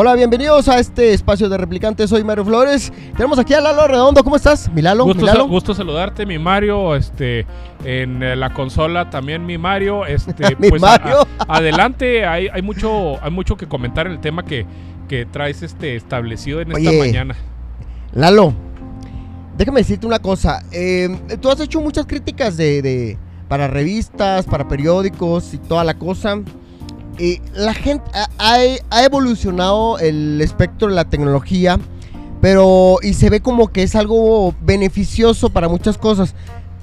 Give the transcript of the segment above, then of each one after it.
Hola, bienvenidos a este espacio de replicantes. Soy Mario Flores. Tenemos aquí a Lalo Redondo. ¿Cómo estás? Mi Lalo. Gusto, mi Lalo. sa- gusto saludarte, mi Mario. Este, en eh, la consola también mi Mario. Este, Mi pues, Mario. a- adelante, hay, hay mucho, hay mucho que comentar en el tema que, que traes este establecido en esta mañana. Lalo, déjame decirte una cosa. Eh, tú has hecho muchas críticas de, de- para revistas, para periódicos y toda la cosa. Y la gente ha, ha- ha evolucionado el espectro de la tecnología, pero y se ve como que es algo beneficioso para muchas cosas,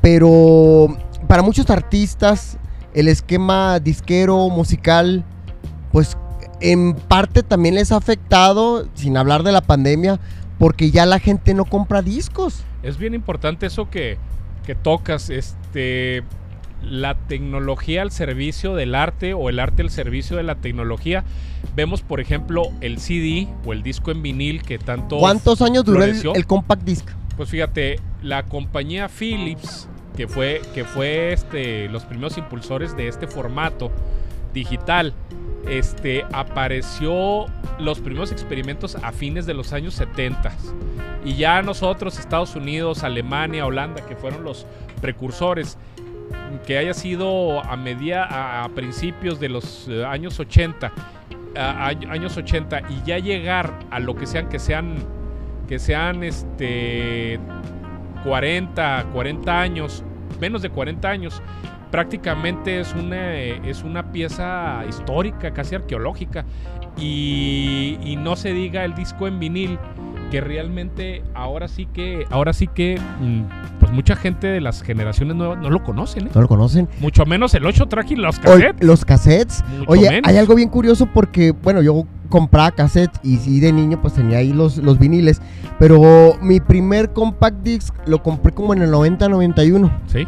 pero para muchos artistas el esquema disquero musical, pues en parte también les ha afectado, sin hablar de la pandemia, porque ya la gente no compra discos. Es bien importante eso que, que tocas, este, la tecnología al servicio del arte o el arte al servicio de la tecnología. Vemos, por ejemplo, el CD o el disco en vinil que tanto... ¿Cuántos años duró el, compact disc? Pues fíjate, la compañía Philips, que fue, que fue este, los primeros impulsores de este formato digital, este, apareció los primeros experimentos a fines de los años 70. Y ya nosotros, Estados Unidos, Alemania, Holanda, que fueron los precursores, que haya sido a media a, principios de los eh, años 80, a- a- años 80 y ya llegar a lo que sean que sean que sean este 40, 40 años, menos de 40 años, prácticamente es una, es una pieza histórica, casi arqueológica. Y, y no se diga el disco en vinil, que realmente ahora sí que, ahora sí que, mm, pues mucha gente de las generaciones nuevas no lo conocen, ¿eh? ¿No lo conocen? Mucho menos el 8 track y los cassettes. los cassettes. Mucho Oye, menos. hay algo bien curioso porque, bueno, yo compraba cassettes y sí de niño pues tenía ahí los, los viniles. Pero mi primer compact disc lo compré como en el 90-91. Sí,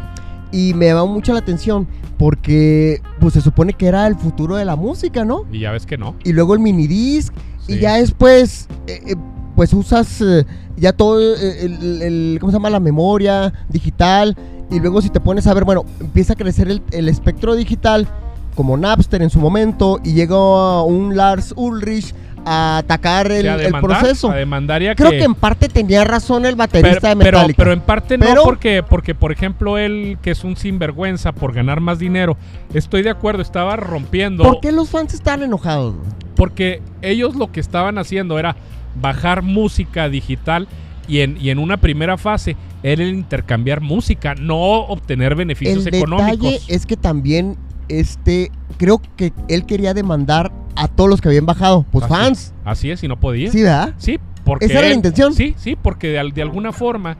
Y me llamó mucho la atención porque pues se supone que era el futuro de la música, ¿no? y ya ves que no. Y luego el minidisc. Y Sí. ya después, eh, eh, pues usas eh, ya todo el, el- ¿cómo se llama? La memoria digital. Y luego si te pones a ver, bueno, empieza a crecer el, el espectro digital, como Napster en su momento, y llega un Lars Ulrich a atacar el, a el demandar, proceso. a Creo que en parte tenía razón el baterista pero, de Metallica. pero en parte no, porque, porque, por ejemplo, él, que es un sinvergüenza por ganar más dinero, estoy de acuerdo, estaba rompiendo. ¿Por qué los fans están enojados? Porque ellos lo que estaban haciendo era bajar música digital y en, y en una primera fase era el intercambiar música, no obtener beneficios El económicos. detalle es que también, este, creo que él quería demandar a todos los que habían bajado, pues Así- fans. Así es, y no podía. Sí, ¿verdad? Sí, porque. ¿Esa era la intención? Sí, sí, porque de, de alguna forma,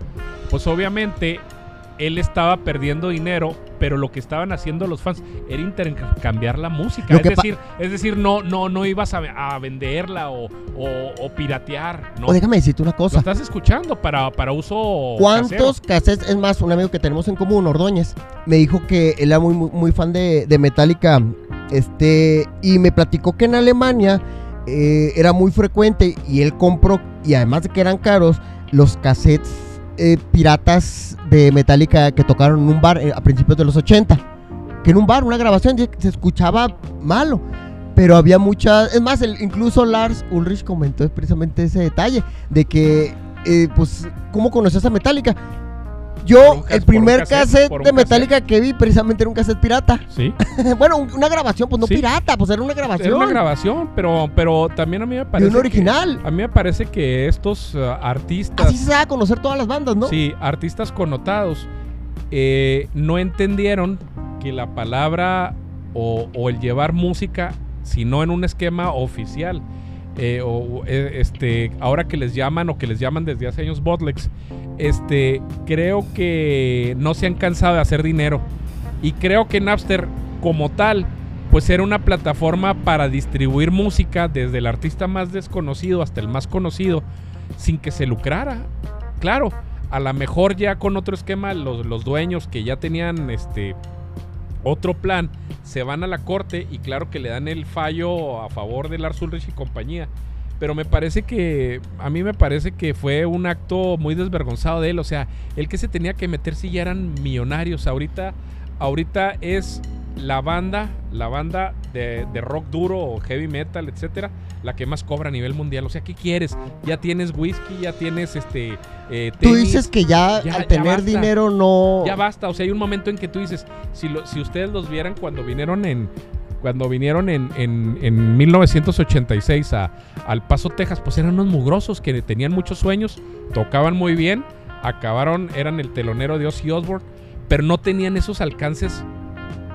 pues obviamente él estaba perdiendo dinero, pero lo que estaban haciendo los fans era intercambiar la música. Lo Es decir, es decir, no, no, no ibas a, a venderla o, o- o piratear. No. O déjame decirte una Lo cosa. estás escuchando para, para uso. ¿Cuántos cassettes? Es más, un amigo que tenemos en común, Ordóñez, me dijo que él era muy, muy, muy fan de, de Metallica. Este, y me platicó que en Alemania eh, era muy frecuente y él compró, y además de que eran caros, los cassettes eh, piratas de Metallica que tocaron en un bar eh, a principios de los 80. Que en un bar, una grabación, se escuchaba malo. Pero había muchas. Es más, incluso Lars Ulrich comentó precisamente ese detalle: de que, eh, pues, ¿cómo conoces a Metallica? Yo, un cas- el por un primer cassette, cassette, por un de Metallica que vi precisamente era un cassette pirata. Sí, bueno, un- una grabación, pues no Sí. pirata, pues era una grabación. era una grabación, pero, pero también a mí me de parece. un que- original. a mí me parece que estos uh, artistas. Así se da a conocer todas las bandas, ¿no? Sí, artistas connotados eh, no entendieron que la palabra o, o el llevar música, si no en un esquema oficial, eh, o eh, este, ahora que les llaman o que les llaman desde hace años botlegs, este, creo que no se han cansado de hacer dinero. Y creo que Napster como tal, pues era una plataforma para distribuir música desde el artista más desconocido hasta el más conocido, sin que se lucrara. Claro, a lo mejor ya con otro esquema, los, los dueños que ya tenían este otro plan, se van a la corte y claro que le dan el fallo a favor de Lars Ulrich y compañía. Pero me parece que, a mí me parece que fue un acto muy desvergonzado de él. O sea, el que se tenía que meter si ya eran millonarios. Ahorita, ahorita es la banda, la banda de, de, rock duro o heavy metal, etcétera, la que más cobra a nivel mundial. O sea, ¿qué quieres? Ya tienes whisky, ya tienes este. Eh, tenis, tú dices que ya, ya al tener dinero no. Ya basta. O sea, hay un momento en que tú dices, si, lo, si ustedes los vieran cuando vinieron en. Cuando vinieron en, en, en 1986 a, al Paso, Texas, pues eran unos mugrosos que tenían muchos sueños, tocaban muy bien, acabaron, eran el telonero de Ozzy Osbourne, pero no tenían esos alcances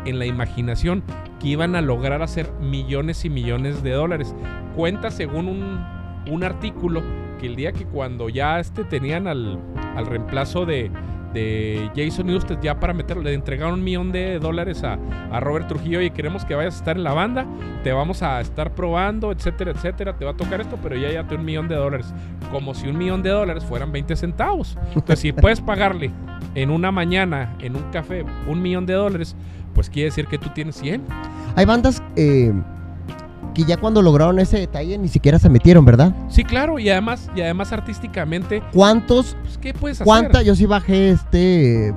en la imaginación que iban a lograr hacer millones y millones de dólares. Cuenta según un, un artículo que el día que cuando ya este tenían al, al reemplazo de, de Jason Newsted ya para meterlo, le entregaron un millón de dólares a, a, Robert Trujillo y queremos que vayas a estar en la banda, te vamos a estar probando, etcétera, etcétera, te va a tocar esto, pero ya ya te un millón de dólares, como si un millón de dólares fueran 20 centavos. Entonces, si puedes pagarle en una mañana, en un café, un millón de dólares, pues quiere decir que tú tienes 100. Hay bandas eh, que ya cuando lograron ese detalle ni siquiera se metieron, ¿verdad? Sí, claro, y además, y además artísticamente. ¿Cuántos? Pues, ¿Qué puedes hacer? ¿Cuánta? Yo sí bajé este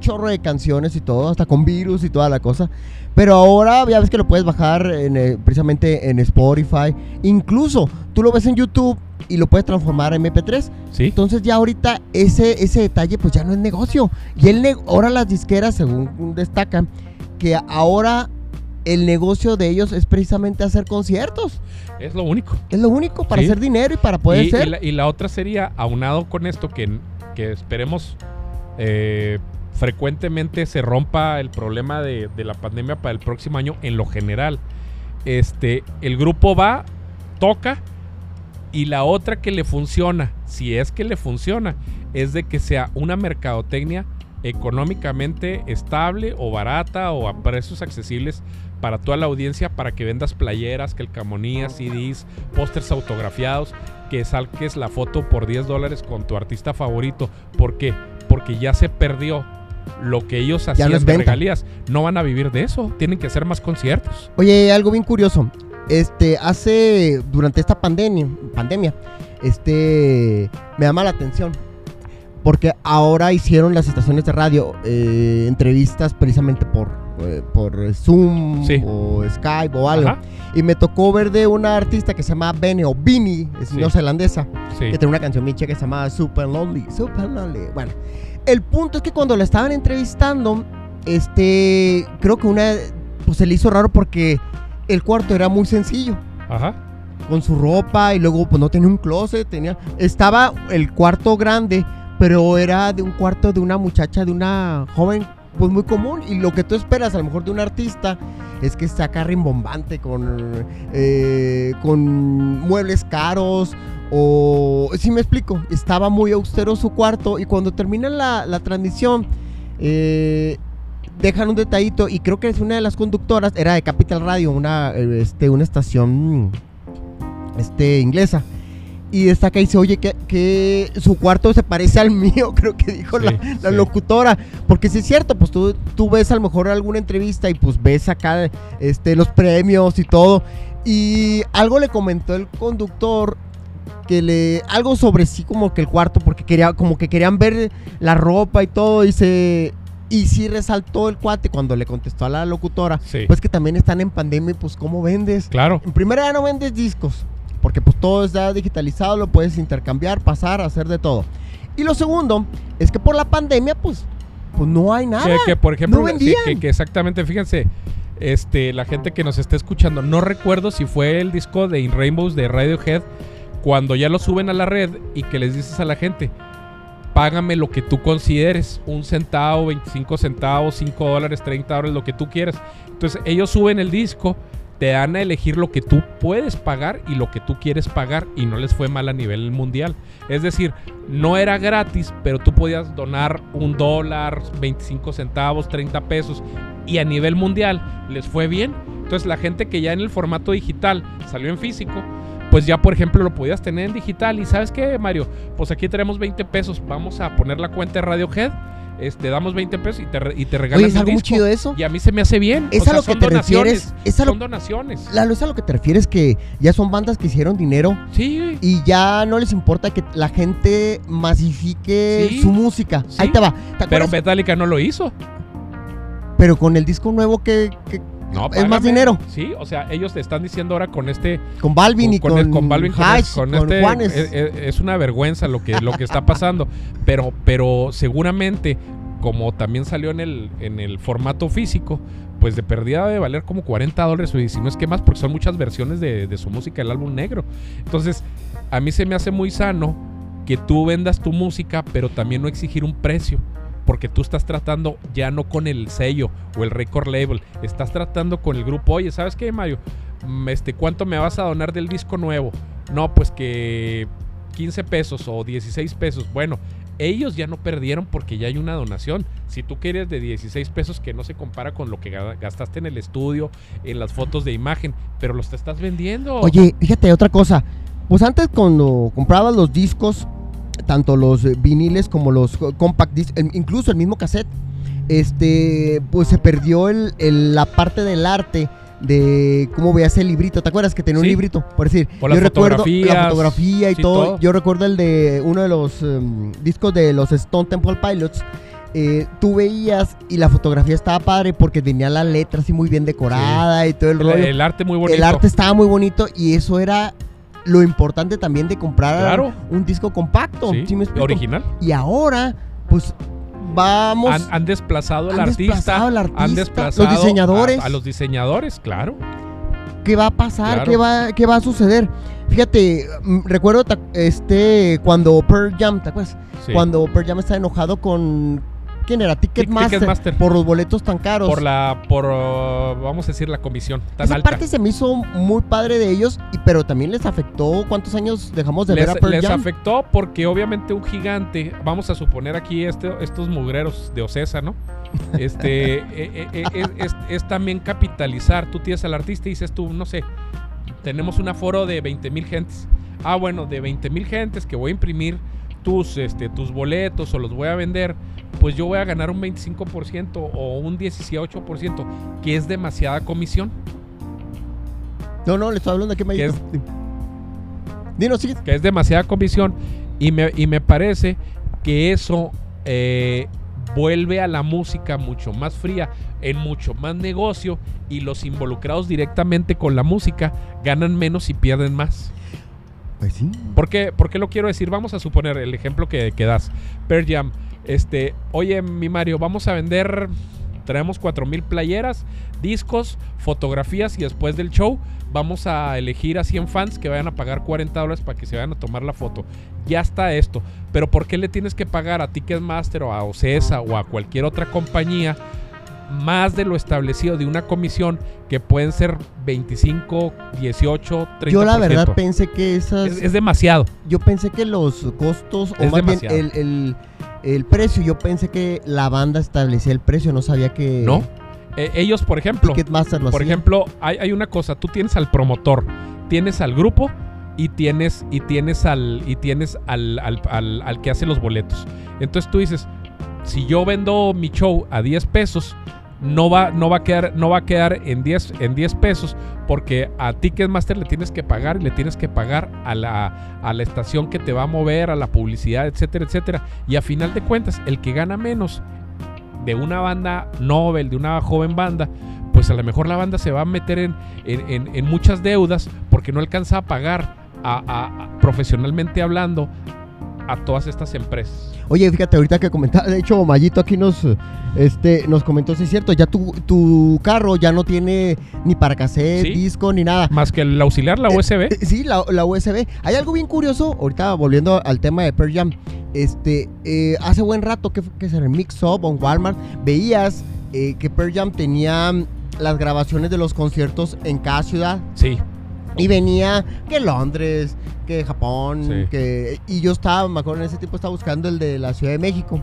chorro de canciones y todo, hasta con virus y toda la cosa. Pero ahora ya ves que lo puedes bajar en, eh, precisamente en Spotify. Incluso tú lo ves en YouTube y lo puedes transformar en MP3. Sí. Entonces ya ahorita ese, ese detalle pues ya no es negocio. Y el ahora las disqueras, según destacan, que ahora el negocio de ellos es precisamente hacer conciertos. Es lo único. Es lo único para sí. hacer dinero y para poder y, ser. Y la, y la, otra sería, aunado con esto, que, que esperemos eh, frecuentemente se rompa el problema de, de, la pandemia para el próximo año en lo general. Este, el grupo va, toca, y la otra que le funciona, si es que le funciona, es de que sea una mercadotecnia económicamente estable o barata o a precios accesibles para toda la audiencia para que vendas playeras, calcamonías, CDs, pósters autografiados, que salques la foto por 10 dólares con tu artista favorito. ¿Por qué? Porque ya se perdió lo que ellos hacían no de regalías. No van a vivir de eso, tienen que hacer más conciertos. Oye, algo bien curioso. Este, hace, durante esta pandemia, pandemia, este, me llama la atención porque ahora hicieron las estaciones de radio eh, entrevistas precisamente por, eh, por Zoom Sí. o Skype o algo. Ajá. Y me tocó ver de una artista que se llama Bene o Bini, es Sí. neozelandesa, Sí. que tiene una canción micha que se llama Super Lonely, Super Lonely. Bueno, el punto es que cuando la estaban entrevistando, este, creo que una, pues se le hizo raro porque el cuarto era muy sencillo Ajá. con su ropa y luego pues no tenía un closet, tenía estaba el cuarto grande, pero era de un cuarto de una muchacha, de una joven pues muy común y lo que tú esperas a lo mejor de un artista es que esté acá rimbombante con eh, con muebles caros o si me explico, estaba muy austero su cuarto y cuando termina la, la transmisión eh, dejan un detallito y creo que es una de las conductoras, era de Capital Radio, una, eh, este, una estación este, inglesa. Y destaca y dice, oye, que, que su cuarto se parece al mío, creo que dijo Sí, la, la sí. locutora. Porque sí es cierto, pues tú, tú ves a lo mejor alguna entrevista y pues ves acá este, los premios y todo. Y algo le comentó el conductor que le algo sobre sí como que el cuarto porque quería como que querían ver la ropa y todo y se y sí resaltó el cuate cuando le contestó a la locutora Sí. pues que también están en pandemia y pues cómo vendes Claro. en primera ya no vendes discos, porque pues todo está digitalizado, lo puedes intercambiar, pasar, hacer de todo. Y lo segundo es que por la pandemia pues, pues no hay nada. Que, que, por ejemplo, no sí, que, que exactamente, fíjense, este, la gente que nos está escuchando, no recuerdo si fue el disco de In Rainbows de Radiohead, cuando ya lo suben a la red y que les dices a la gente, págame lo que tú consideres, un centavo, 25 centavos, 5 dólares, 30 dólares, lo que tú quieras. Entonces ellos suben el disco, te dan a elegir lo que tú puedes pagar y lo que tú quieres pagar y no les fue mal a nivel mundial. Es decir, no era gratis, pero tú podías donar un dólar, 25 centavos, 30 pesos y a nivel mundial les fue bien. Entonces la gente que ya en el formato digital salió en físico, pues ya por ejemplo lo podías tener en digital y sabes qué Mario, pues aquí tenemos 20 pesos, vamos a poner la cuenta de Radiohead este, damos 20 pesos y te, y te regalan Oye, es algo muy chido eso. Y a mí se me hace bien. Es a lo que te refieres. Es a son donaciones. Lalo, es a lo que te refieres que ya son bandas que hicieron dinero. Sí. Y ya no les importa que la gente masifique su música. Ahí te va. Pero Metallica no lo hizo. Pero con el disco nuevo que, no, es más dinero. Sí, o sea, ellos te están diciendo ahora con este. Con Balvin y con, con, con Balvin, con, este, Juanes. Es, una vergüenza lo que, lo que está pasando. pero, pero seguramente, como también salió en el, en el formato físico, pues de pérdida de valer como 40 dólares o si no es que más, porque son muchas versiones de, de su música, el álbum negro. Entonces, a mí se me hace muy sano que tú vendas tu música, pero también no exigir un precio porque tú estás tratando ya no con el sello o el record label, estás tratando con el grupo. Oye, ¿sabes qué, Mario? Mm, este, ¿Cuánto me vas a donar del disco nuevo? No, pues que 15 pesos o 16 pesos. Bueno, ellos ya no perdieron porque ya hay una donación. Si tú quieres de 16 pesos que no se compara con lo que gastaste en el estudio, en las fotos de imagen, pero los te estás vendiendo. Oye, fíjate, otra cosa. Pues antes cuando comprabas los discos, tanto los viniles como los compact discs, incluso el mismo cassette, este, pues se perdió el, la parte del arte de cómo veías el librito. ¿Te acuerdas que tenía un librito? Por decir, yo recuerdo la fotografía y todo. Yo recuerdo el de uno de los em, discos de los Stone Temple Pilots. Eh, tú veías y la fotografía estaba padre porque tenía la letra así muy bien decorada y todo el, rollo. El arte muy bonito. El arte estaba muy bonito y eso era lo importante también de comprar un disco compacto. original. Y ahora, pues vamos. Han, desplazado al artista. Han desplazado los diseñadores. A, los diseñadores, claro. ¿Qué va a pasar? ¿Qué, va, ¿Qué va a suceder? Fíjate, mm, recuerdo este cuando Pearl Jam, ¿te acuerdas? Cuando Pearl Jam está enojado con ¿Quién era? Ticketmaster, Por los boletos tan caros. Por la, por, uh, vamos a decir, la comisión tan Esa parte se me hizo muy padre de ellos, y, pero también les afectó. ¿Cuántos años dejamos de ver a Pearl Les afectó porque obviamente un gigante, vamos a suponer aquí este, estos mugreros de Ocesa, ¿no? Este, eh, eh, eh, es, es, también capitalizar. Tú tienes al artista y dices tú, no sé, tenemos un aforo de 20 mil gentes. Ah, bueno, de 20 mil gentes que voy a imprimir tus, este, tus boletos o los voy a vender pues yo voy a ganar un 25% o un 18%, que es demasiada comisión. No, no, le estoy hablando me que Dinos, sí. Que es demasiada comisión y me, y me parece que eso eh, vuelve a la música mucho más fría, en mucho más negocio y los involucrados directamente con la música ganan menos y pierden más. Pues sí. ¿Por qué, lo quiero decir? Vamos a suponer el ejemplo que, que das. Per Jam este, oye, mi Mario, vamos a vender, traemos mil playeras, discos, fotografías y después del show vamos a elegir a 100 fans que vayan a pagar 40 dólares para que se vayan a tomar la foto. Ya está esto. Pero ¿por qué le tienes que pagar a Ticketmaster o a Ocesa o a cualquier otra compañía más de lo establecido de una comisión que pueden ser 25, 18, 30%. Yo la verdad pensé que esas... Es, demasiado. Yo pensé que los costos, o más bien el, el precio, yo pensé que la banda establecía el precio, no sabía que... No. Eh, ellos, por ejemplo, por ejemplo, hay, una cosa, tú tienes al promotor, tienes al grupo y tienes, y tienes al, y tienes al, al, al que hace los boletos. Entonces tú dices, si yo vendo mi show a 10 pesos, no va, no va a quedar, no va a quedar en 10, en 10 pesos porque a Ticketmaster le tienes que pagar y le tienes que pagar a la, a la estación que te va a mover, a la publicidad, etcétera, etcétera. Y a final de cuentas, el que gana menos de una banda Nobel, de una joven banda, pues a lo mejor la banda se va a meter en, en, muchas deudas porque no alcanza a pagar a, profesionalmente hablando a todas estas empresas. Oye, fíjate, ahorita que comentaba, de hecho, Mayito aquí nos, este, nos comentó, si es cierto, ya tu, tu carro ya no tiene ni para cassette, Sí. disco, ni nada. Más que el auxiliar, la Eh, USB. eh, sí, la, la USB. Hay algo bien curioso, ahorita volviendo al tema de Pearl Jam. Este, eh, hace buen rato que, que se Mix Up o en Walmart, veías eh, que Pearl Jam tenía las grabaciones de los conciertos en cada ciudad. Sí, Y venía que Londres, que Japón, Sí. que... Y yo estaba, me acuerdo en ese tiempo estaba buscando el de la Ciudad de México.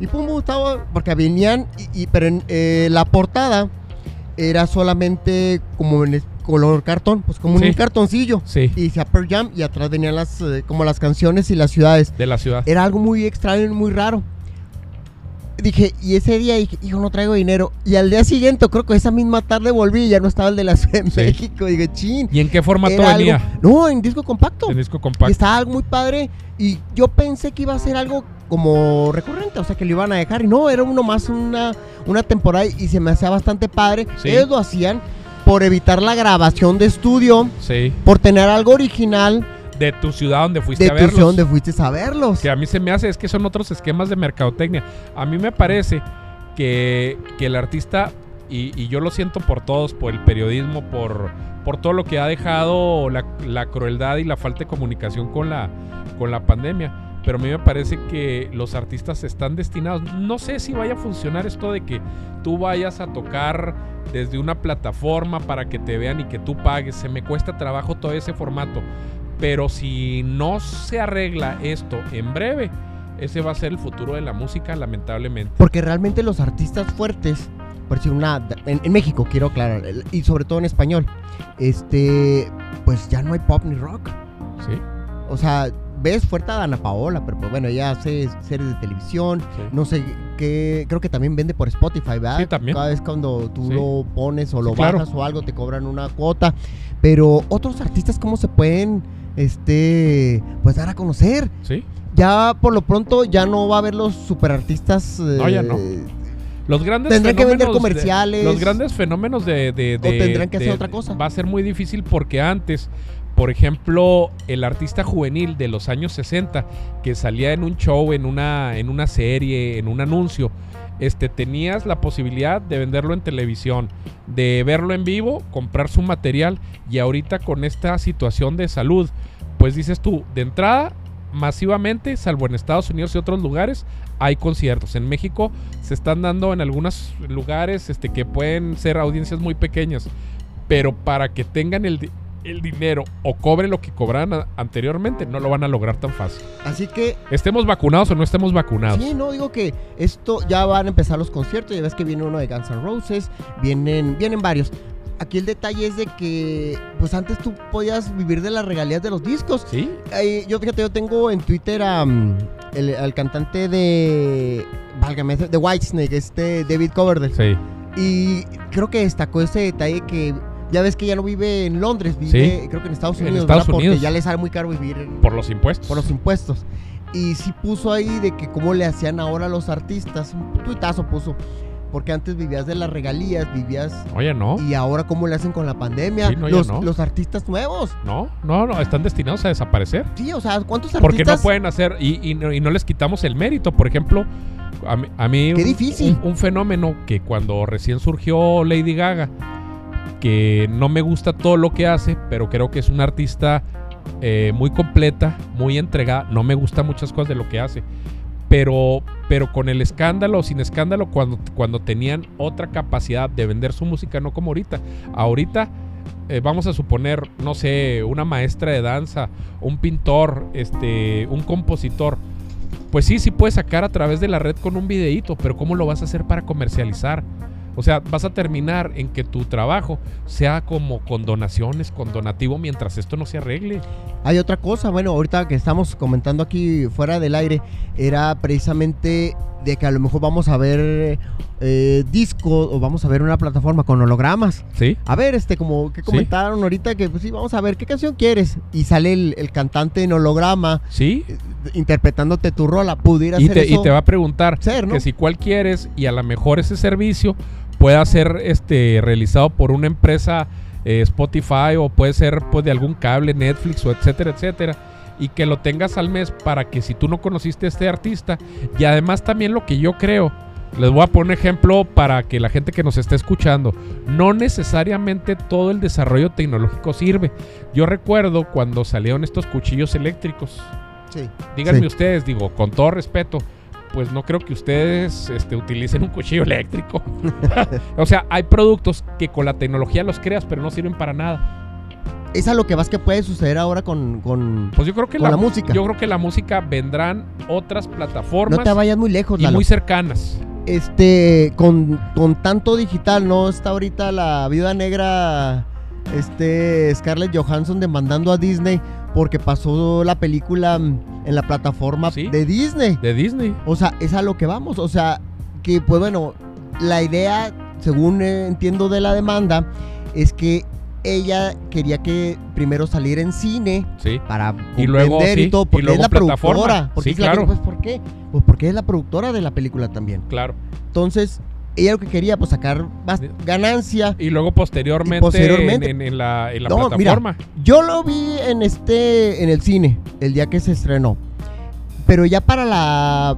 Y pum, estaba, porque venían, y, y- pero en, eh, la portada era solamente como en color cartón, pues como Sí. un cartoncillo. sí, Y decía Pearl Jam y atrás venían las, eh, como las canciones y las ciudades. de la ciudad. Era algo muy extraño y muy raro. Dije, y ese día dije, hijo, no traigo dinero. Y al día siguiente, creo que esa misma tarde volví y ya no estaba el de la Ciudad de Sí. México. Dije, chin. ¿Y en qué formato venía? algo- no, en disco compacto. En disco Y compacto. estaba algo muy padre. Y yo pensé que iba a ser algo como recurrente, o sea, que lo iban a dejar. Y no, era uno más una, una temporada y se me hacía bastante padre. Sí. Ellos lo hacían por evitar la grabación de estudio, Sí, por tener algo original de tu ciudad donde fuiste de a tu verlos. ciudad donde fuiste a verlos. que a mí se me hace es que son otros esquemas de mercadotecnia. A mí me parece que, que el artista, y, y yo lo siento por todos, por el periodismo, por, por todo lo que ha dejado la, la crueldad y la falta de comunicación con la, con la pandemia. Pero a mí me parece que los artistas están destinados. No sé si vaya a funcionar esto de que tú vayas a tocar desde una plataforma para que te vean y que tú pagues. Se me cuesta trabajo todo ese formato. Pero si no se arregla esto en breve, ese va a ser el futuro de la música, lamentablemente. Porque realmente los artistas fuertes, por decir una, en, en México quiero aclarar, y sobre todo en español, este, pues ya no hay pop ni rock. ¿Sí? O sea, ves fuerte a Dana Paola, pero pues bueno, ella hace series de televisión, Sí. no sé qué, creo que también vende por Spotify, ¿verdad? Sí, también. Cada vez cuando tú Sí. lo pones o Sí, lo claro. bajas o algo te cobran una cuota. Pero otros artistas, ¿cómo se pueden, este, pues dar a conocer? ¿Sí? Ya por lo pronto ya no va a haber los superartistas. No, ya no. eh, Los grandes Tendrán que vender de- comerciales. los grandes fenómenos de, de- de- tendrán que hacer otra cosa. Va a ser muy difícil porque antes, por ejemplo, el artista juvenil de los años 60 que salía en un show, en una, en una serie, en un anuncio, este, tenías la posibilidad de venderlo en televisión, de verlo en vivo, comprar su material y ahorita con esta situación de salud, pues dices tú, de entrada, masivamente, salvo en Estados Unidos y otros lugares, hay conciertos. En México se están dando en algunos lugares este, que pueden ser audiencias muy pequeñas, pero para que tengan el, el dinero o cobren lo que cobraban anteriormente, no lo van a lograr tan fácil. Así que, Estemos vacunados o no estemos vacunados. sí, no digo que esto ya van a empezar los conciertos. Ya ves que viene uno de Guns N' Roses, vienen, vienen varios. Aquí el detalle es de que, pues antes tú podías vivir de las regalías de los discos. ¿Sí? Eh, yo fíjate, yo tengo en Twitter a, mm, el, al cantante de, válgame, de Whitesnake, este David Coverdale. Sí. Y creo que destacó ese detalle que ya ves que ya no vive en Londres, vive Sí. creo que en Estados En Unidos, Estados ¿verdad? porque Unidos. ya le sale muy caro vivir en- Por los impuestos. por los impuestos. Y sí puso ahí de que cómo le hacían ahora a los artistas, un tuitazo puso, porque antes vivías de las regalías, vivías... Oye, no. Y ahora cómo le hacen con la pandemia, Sí, no, ya los, no. los artistas nuevos. No, no, no. Están destinados a desaparecer. Sí, o sea, ¿cuántos Porque no artistas? pueden hacer y, y no, y no les quitamos el mérito. Por ejemplo, a mí, a mí Qué un, difícil. Un, un fenómeno que cuando recién surgió Lady Gaga, que no me gusta todo lo que hace, pero creo que es una artista eh, muy completa, muy entregada. No me gusta muchas cosas de lo que hace. Pero, pero con el escándalo o sin escándalo, cuando, cuando tenían otra capacidad de vender su música, no como ahorita. Ahorita eh, vamos a suponer, no sé, una maestra de danza, un pintor, este, un compositor. Pues sí, sí puedes sacar a través de la red con un videíto, pero ¿cómo lo vas a hacer para comercializar? O sea, vas a terminar en que tu trabajo sea como con donaciones, con donativo, mientras esto no se arregle. Hay otra cosa, bueno, ahorita que estamos comentando aquí fuera del aire, era precisamente de que a lo mejor vamos a ver eh, discos o vamos a ver una plataforma con hologramas. ¿Sí? A ver, este, como que Sí. comentaron ahorita que pues sí, vamos a ver qué canción quieres. Y sale el, el cantante en holograma ¿Sí? eh, interpretándote tu rola. Pudiera Y ser te, y te va a preguntar ser, ¿no? que si cuál quieres y a lo mejor ese servicio pueda ser este realizado por una empresa eh, Spotify o puede ser pues de algún cable Netflix o etcétera etcétera y que lo tengas al mes para que si tú no conociste a este artista y además también lo que yo creo les voy a poner un ejemplo para que la gente que nos esté escuchando, no necesariamente todo el desarrollo tecnológico sirve. Yo recuerdo cuando salieron estos cuchillos eléctricos. Sí. Díganme Sí. ustedes, digo, con todo respeto, pues no creo que ustedes este, utilicen un cuchillo eléctrico. o sea, hay productos que con la tecnología los creas, pero no sirven para nada. Es a lo que vas que puede suceder ahora con. con- Pues yo creo que Con la música. Yo creo que la música vendrán otras plataformas no te vayas muy lejos, y Lalo. muy cercanas. Este, con, con tanto digital, ¿no? Está ahorita la viuda negra, este, Scarlett Johansson demandando a Disney porque pasó la película mm, en la plataforma Sí. de Disney. De Disney. O sea, es a lo que vamos. O sea, que pues bueno, la idea, según eh, entiendo de la demanda, es que ella quería que primero saliera en cine Sí. para Y luego, vender sí, y todo, y porque luego es la plataforma. productora. Porque Sí, es la claro. que- pues, ¿por qué? Pues porque es la productora de la película también. Claro. Entonces, ella lo que quería, pues sacar más ganancia. Y luego posteriormente, Y posteriormente- En, en- en la, en la No, mira, plataforma. Yo lo vi en este, en el cine, el día que se estrenó. Pero ya para la,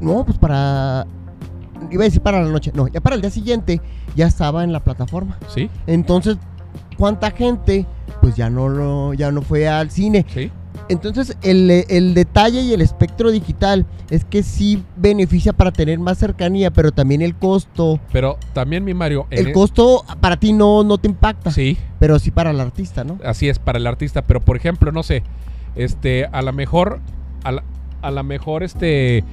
no, pues para, iba a decir para la noche, no, ya para el día siguiente ya estaba en la plataforma. Sí, Entonces, ¿cuánta gente? Pues ya no lo, ya no fue al cine. sí. Entonces, el, el detalle y el espectro digital es que sí beneficia para tener más cercanía, pero también el costo. Pero también, mi Mario. El e- costo para ti no, no te impacta, Sí, pero sí para el artista, ¿no? así es para el artista. Pero, por ejemplo, no sé. Este, a lo mejor. A la, a la mejor, este.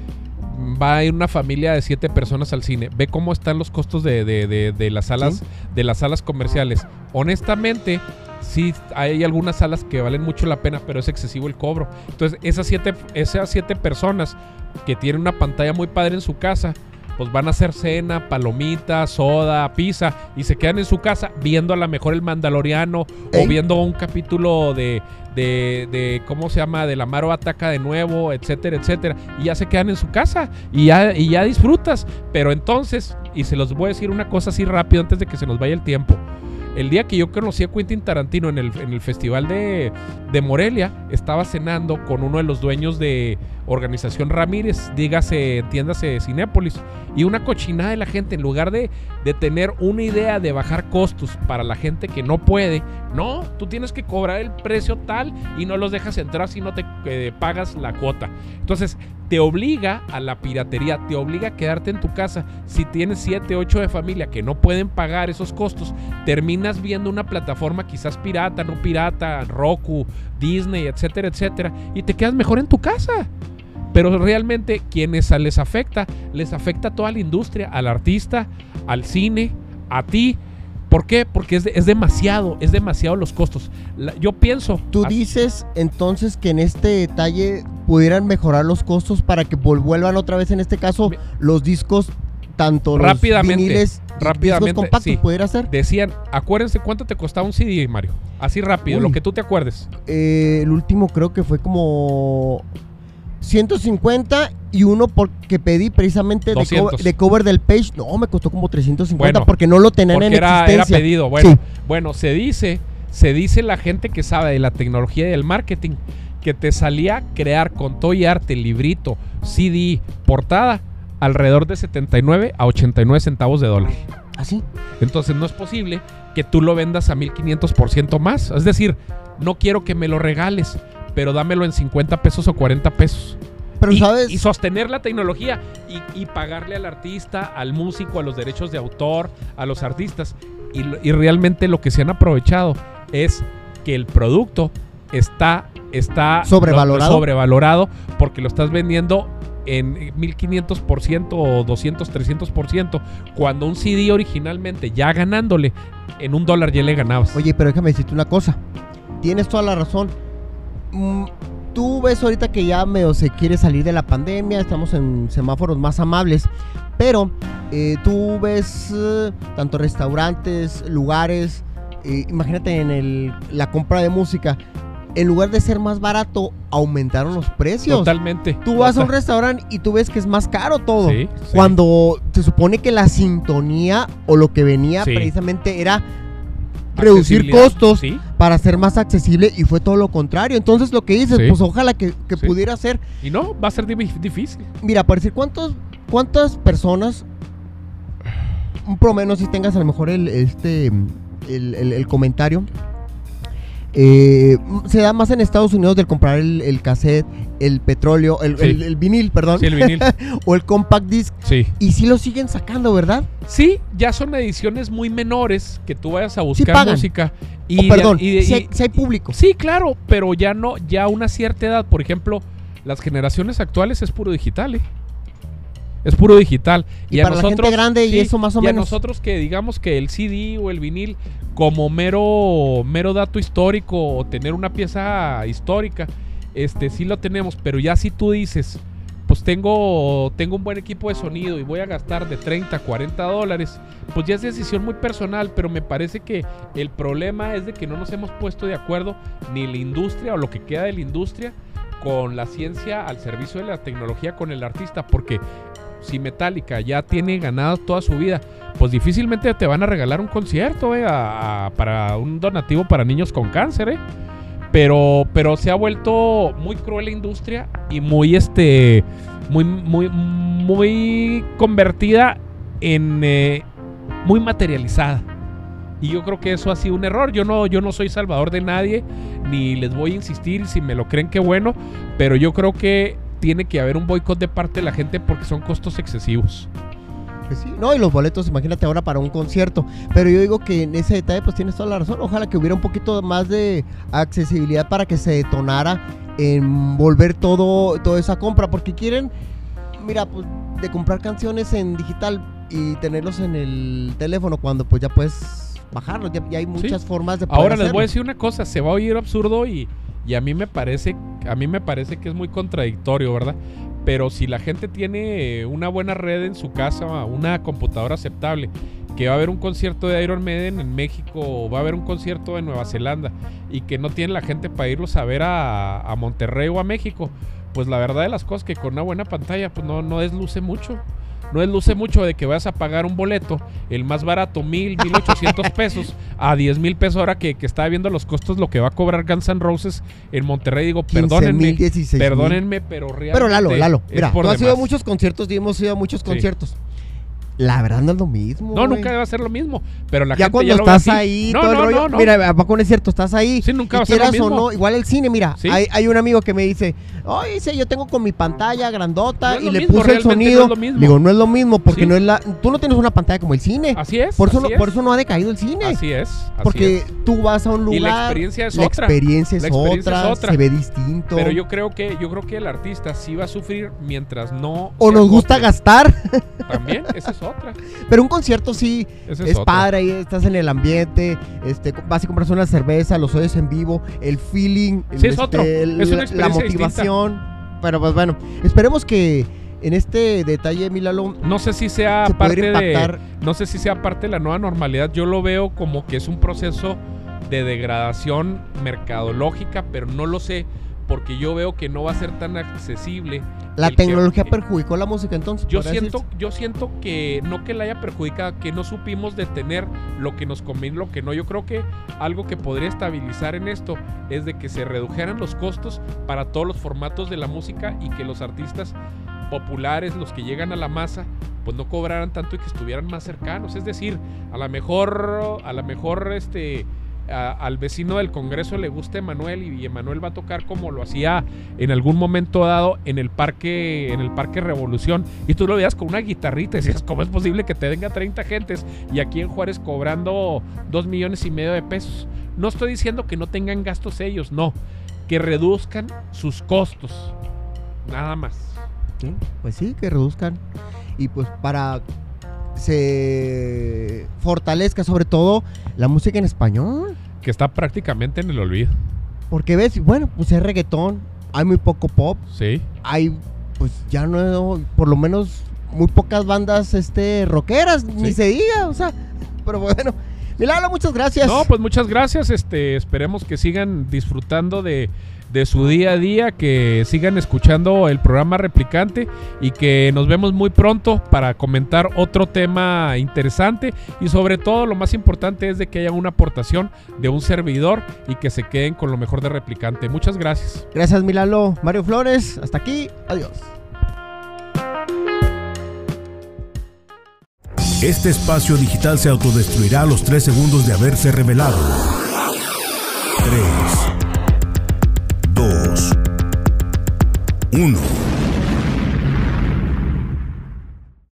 Va a ir una familia de siete personas al cine. Ve cómo están los costos de, de- de- de las salas, Sí. de las salas comerciales. Honestamente, sí hay algunas salas que valen mucho la pena, pero es excesivo el cobro. Entonces, esas siete, esas siete personas que tienen una pantalla muy padre en su casa, pues van a hacer cena, palomitas, soda, pizza, y se quedan en su casa viendo a lo mejor el Mandaloriano o viendo un capítulo de, de, de, ¿cómo se llama? De la Maro Ataca de nuevo, etcétera, etcétera. Y ya se quedan en su casa y ya, y ya disfrutas. Pero entonces, y se los voy a decir una cosa así rápido antes de que se nos vaya el tiempo. El día que yo conocí a Quentin Tarantino en el, en el festival de, de Morelia, estaba cenando con uno de los dueños de Organización Ramírez, dígase, entiéndase, Cinépolis, y una cochinada de la gente, en lugar de, de tener una idea de bajar costos para la gente que no puede, no, tú tienes que cobrar el precio tal y no los dejas entrar si no te eh, pagas la cuota. Entonces, te obliga a la piratería, te obliga a quedarte en tu casa. Si tienes 7, 8 de familia que no pueden pagar esos costos, terminas viendo una plataforma quizás pirata, no pirata, Roku, Disney, etcétera, etcétera, y te quedas mejor en tu casa. Pero realmente quienes a- les afecta, les afecta a toda la industria, al artista, al cine, a ti. ¿Por qué? Porque es, de- es demasiado, es demasiado los costos. La- yo pienso... Tú dices entonces que en este detalle pudieran mejorar los costos para que vuelvan otra vez, en este caso, los discos, tanto los Rápidamente, viniles, y rápidamente, discos compactos, sí. pudiera ser. Decían, acuérdense cuánto te costaba un CD, Mario. Así rápido, Uy. lo que tú te acuerdes. Eh, el último creo que fue como 150 y uno porque pedí precisamente de, 200. cover, de cover del page. No, me costó como 350 Bueno, porque no lo tenían en era, era existencia. pedido. Bueno, Sí. bueno, se dice, se dice la gente que sabe de la tecnología y del marketing que te salía crear con todo y arte, librito, CD, portada, alrededor de 79 a 89 centavos de dólar. Así. Entonces no es posible que tú lo vendas a 1500% más. Es decir, no quiero que me lo regales, pero dámelo en 50 pesos o 40 pesos. Pero y, sabes, y sostener la tecnología y, y pagarle al artista, al músico, a los derechos de autor, a los artistas. Y, realmente lo que se han aprovechado es que el producto está, está Sobrevalorado. lo- sobrevalorado porque lo estás vendiendo en 1500% o 200, 300%, cuando un CD originalmente ya ganándole, en un dólar ya le ganabas. Oye, pero déjame decirte una cosa. Tienes toda la razón. Mm, tú ves ahorita que ya medio se quiere salir de la pandemia, estamos en semáforos más amables, pero eh, tú ves eh, tanto restaurantes, lugares, eh, imagínate en el, la compra de música, en lugar de ser más barato, aumentaron los precios. Totalmente. Tú vas a un restaurante y tú ves que es más caro todo. Sí, sí. Cuando se supone que la sintonía o lo que venía Sí. precisamente era reducir costos sí. para ser más accesible y fue todo lo contrario. Entonces lo que dices, Sí. pues ojalá que, que Sí. pudiera ser. Y no, va a ser di- difícil. Mira, para decir cuántos, cuántas personas, un promedio si tengas a lo mejor el, este, el, el- el comentario. Eh, se da más en Estados Unidos del comprar el, el cassette, el petróleo, el, Sí. el- el vinil, perdón, Sí, el vinil. o el compact disc. Sí. Y sí lo siguen sacando, ¿verdad? Sí, ya son ediciones muy menores que tú vayas a buscar música. Y, perdón, y- y- si, hay, si hay público. sí, claro, pero ya no, ya a una cierta edad, por ejemplo, las generaciones actuales es puro digital, ¿eh? Es puro digital. Y para la gente grande y eso más o y a menos. nosotros que digamos que el CD o el vinil como mero mero dato histórico o tener una pieza histórica, este sí lo tenemos, pero ya si tú dices, pues tengo tengo un buen equipo de sonido y voy a gastar de 30 a 40 dólares, pues ya es decisión muy personal, pero me parece que el problema es de que no nos hemos puesto de acuerdo ni la industria o lo que queda de la industria con la ciencia al servicio de la tecnología con el artista, porque si Metallica ya tiene ganado toda su vida, pues difícilmente te van a regalar un concierto eh, para un donativo para niños con cáncer, eh. Pero, pero se ha vuelto muy cruel la industria y muy este muy, muy, muy convertida en eh, muy materializada. Y yo creo que eso ha sido un error. Yo no, yo no soy salvador de nadie, ni les voy a insistir. Si me lo creen, qué bueno. Pero yo creo que tiene que haber un boicot de parte de la gente porque son costos excesivos. Pues sí, no, y los boletos, imagínate ahora para un concierto. Pero yo digo que en ese detalle, pues tienes toda la razón. Ojalá que hubiera un poquito más de accesibilidad para que se detonara en volver todo, toda esa compra. Porque quieren, mira, pues de comprar canciones en digital y tenerlos en el teléfono cuando pues ya puedes bajarlos. Ya, ya hay muchas formas de poder Ahora les voy a decir una cosa, se va a oír absurdo y, y a mí me parece, a mí me parece que es muy contradictorio, ¿verdad? Pero si la gente tiene una buena red en su casa, una computadora aceptable, que va a haber un concierto de Iron Maiden en México, o va a haber un concierto de Nueva Zelanda, y que no tiene la gente para irlos a ver a, a Monterrey o a México, pues la verdad de las cosas que con una buena pantalla, pues no, no desluce mucho. No desluce mucho de que vas a pagar un boleto, el más barato, mil, mil ochocientos pesos, a diez mil pesos ahora que, que estaba viendo los costos, lo que va a cobrar Guns N' Roses en Monterrey. Digo, 15,000, perdónenme, 16,000. perdónenme, pero realmente. Pero Lalo, Lalo, es mira, tú has ido a muchos conciertos y hemos ido a muchos Sí. La verdad no es lo mismo. No, güey. nunca va a ser lo mismo. Pero la ya gente cuando ya lo estás ahí, no, todo el no, rollo. no. Mira, ¿a poco no es cierto? Estás ahí. Sí, nunca va a ser lo quieras o mismo. no, igual el cine, mira, Sí. hay, hay un amigo que me dice, oye, yo tengo con mi pantalla grandota es y le mismo, puse el sonido. no es lo mismo. Digo, no es lo mismo porque Sí. no es la, tú no tienes una pantalla como el cine. Así es. por eso, no, es. por eso no ha decaído el cine. Así es. así porque es. tú vas a un lugar, Y la experiencia es la otra. experiencia es La experiencia otra, es otra. se ve distinto. Pero yo creo que yo creo que el artista sí va a sufrir mientras no o nos gusta gastar, También, esa es otra. pero un concierto sí es, padre, ahí estás en el ambiente, este, vas y compras una cerveza, los oyes en vivo, el feeling, Sí, el, es otro, el- es una la- motivación. Pero pues bueno, esperemos que en este detalle, Milalo, No sé si sea se parte de no sé si sea parte de la nueva normalidad. Yo lo veo como que es un proceso de degradación mercadológica, pero no lo sé porque yo veo que no va a ser tan accesible. La que- tecnología perjudicó la música entonces. Yo siento, decirse. yo siento que no que la haya perjudicado, que no supimos detener lo que nos conviene, lo que no. Yo creo que algo que podría estabilizar en esto es de que se redujeran los costos para todos los formatos de la música y que los artistas populares, los que llegan a la masa, pues no cobraran tanto y que estuvieran más cercanos. Es decir, a lo mejor, a lo mejor este al vecino del Congreso le gusta Emanuel y Emanuel va a tocar como lo hacía en algún momento dado en el parque en el parque Revolución. Y tú lo veías con una guitarrita y decías cómo es posible que te venga 30 gentes y aquí en Juárez cobrando 2 millones y medio de pesos no estoy diciendo que no tengan gastos ellos no. Que reduzcan sus costos nada más. Pues sí, que reduzcan. Y pues para se fortalezca sobre todo la música en español. que está prácticamente en el olvido Porque ves, bueno, pues es reggaetón, hay muy poco pop, sí hay pues ya no, por lo menos muy pocas bandas este rockeras, ni se diga, o sea, pero bueno. Milagro, muchas gracias. No, pues muchas gracias. Este, esperemos que sigan disfrutando de, de su día a día, que sigan escuchando el programa Replicante y que nos vemos muy pronto para comentar otro tema interesante y sobre todo lo más importante es de que haya una aportación de un servidor y que se queden con lo mejor de Replicante. Muchas gracias. Gracias Milalo. Mario Flores, hasta aquí. Adiós. Este espacio digital se autodestruirá a los 3 segundos de haberse revelado. 3, 1.